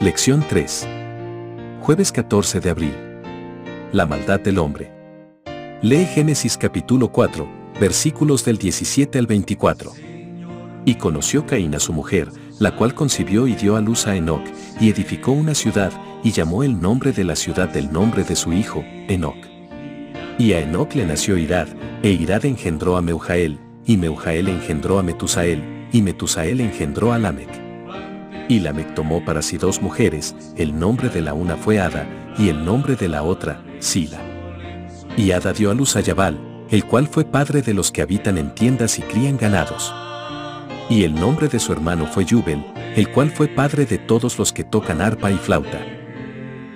Lección 3. Jueves 14 de abril. La maldad del hombre. Lee Génesis capítulo 4, versículos del 17 al 24. Y conoció Caín a su mujer, la cual concibió y dio a luz a Enoc, y edificó una ciudad, y llamó el nombre de la ciudad del nombre de su hijo, Enoc. Y a Enoc le nació Irad, e Irad engendró a Meujael, y Meujael engendró a Metusael, y Metusael engendró a Lamec. Y Lamec tomó para sí dos mujeres, el nombre de la una fue Ada, y el nombre de la otra, Sila. Y Ada dio a luz a Yabal, el cual fue padre de los que habitan en tiendas y crían ganados. Y el nombre de su hermano fue Yubel, el cual fue padre de todos los que tocan arpa y flauta.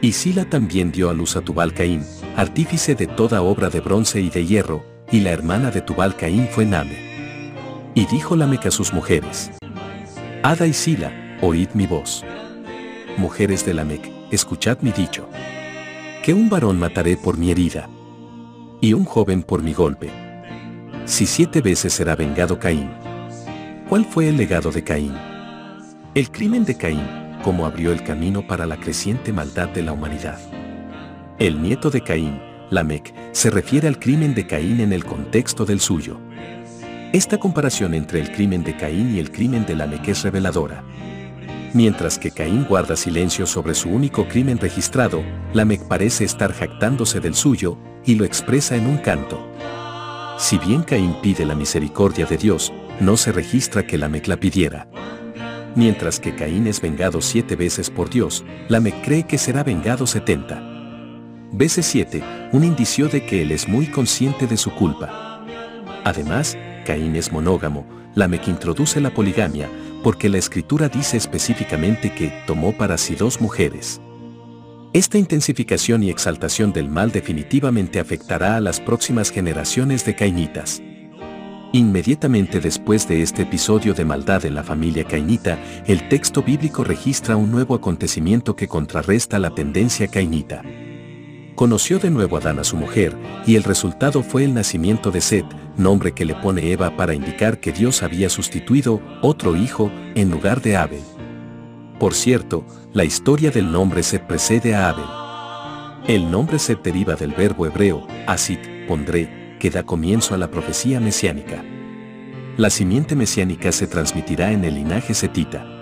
Y Sila también dio a luz a Tubal Caín, artífice de toda obra de bronce y de hierro, y la hermana de Tubal Caín fue Name. Y dijo Lamec a sus mujeres, Ada y Sila, oíd mi voz. Mujeres de Lamec, escuchad mi dicho. Que un varón mataré por mi herida. Y un joven por mi golpe. Si siete veces será vengado Caín. ¿Cuál fue el legado de Caín? El crimen de Caín, como abrió el camino para la creciente maldad de la humanidad. El nieto de Caín, Lamec, se refiere al crimen de Caín en el contexto del suyo. Esta comparación entre el crimen de Caín y el crimen de Lamec es reveladora. Mientras que Caín guarda silencio sobre su único crimen registrado, Lamec parece estar jactándose del suyo, y lo expresa en un canto. Si bien Caín pide la misericordia de Dios, no se registra que Lamec la pidiera. Mientras que Caín es vengado siete veces por Dios, Lamec cree que será vengado setenta. Veces siete, un indicio de que él es muy consciente de su culpa. Además, Caín es monógamo, Lamec introduce la poligamia, porque la escritura dice específicamente que tomó para sí dos mujeres. Esta intensificación y exaltación del mal definitivamente afectará a las próximas generaciones de cainitas. Inmediatamente después de este episodio de maldad en la familia cainita, el texto bíblico registra un nuevo acontecimiento que contrarresta la tendencia cainita. Conoció de nuevo a Adán a su mujer, y el resultado fue el nacimiento de Set, nombre que le pone Eva para indicar que Dios había sustituido otro hijo en lugar de Abel. Por cierto, la historia del nombre Set precede a Abel. El nombre Set deriva del verbo hebreo, asit, pondré, que da comienzo a la profecía mesiánica. La simiente mesiánica se transmitirá en el linaje setita.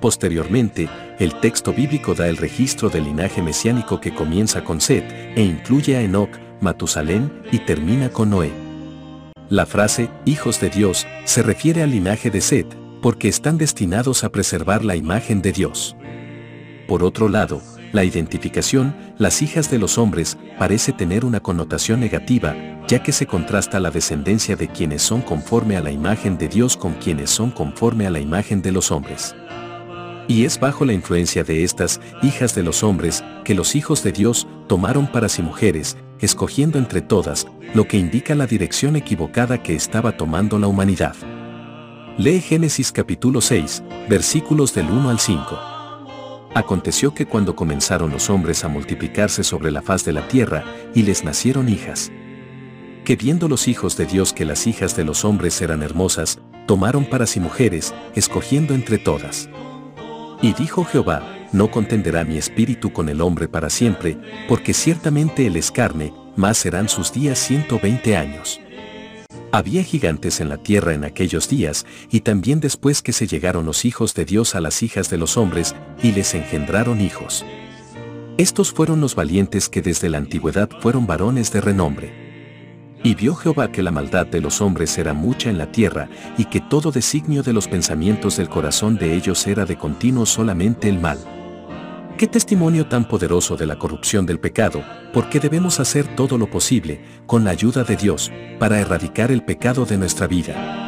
Posteriormente, el texto bíblico da el registro del linaje mesiánico que comienza con Set e incluye a Enoch, Matusalén y termina con Noé. La frase hijos de Dios se refiere al linaje de Set, porque están destinados a preservar la imagen de Dios. Por otro lado, la identificación, las hijas de los hombres, parece tener una connotación negativa, ya que se contrasta la descendencia de quienes son conforme a la imagen de Dios con quienes son conforme a la imagen de los hombres. Y es bajo la influencia de estas hijas de los hombres que los hijos de Dios tomaron para sí mujeres, escogiendo entre todas, lo que indica la dirección equivocada que estaba tomando la humanidad. Lee Génesis capítulo 6, versículos del 1 al 5. Aconteció que cuando comenzaron los hombres a multiplicarse sobre la faz de la tierra, y les nacieron hijas, que viendo los hijos de Dios que las hijas de los hombres eran hermosas, tomaron para sí mujeres, escogiendo entre todas. Y dijo Jehová, no contenderá mi espíritu con el hombre para siempre, porque ciertamente él es carne, más serán sus días ciento veinte años. Había gigantes en la tierra en aquellos días, y también después que se llegaron los hijos de Dios a las hijas de los hombres, y les engendraron hijos. Estos fueron los valientes que desde la antigüedad fueron varones de renombre. Y vio Jehová que la maldad de los hombres era mucha en la tierra, y que todo designio de los pensamientos del corazón de ellos era de continuo solamente el mal. Qué testimonio tan poderoso de la corrupción del pecado, porque debemos hacer todo lo posible, con la ayuda de Dios, para erradicar el pecado de nuestra vida.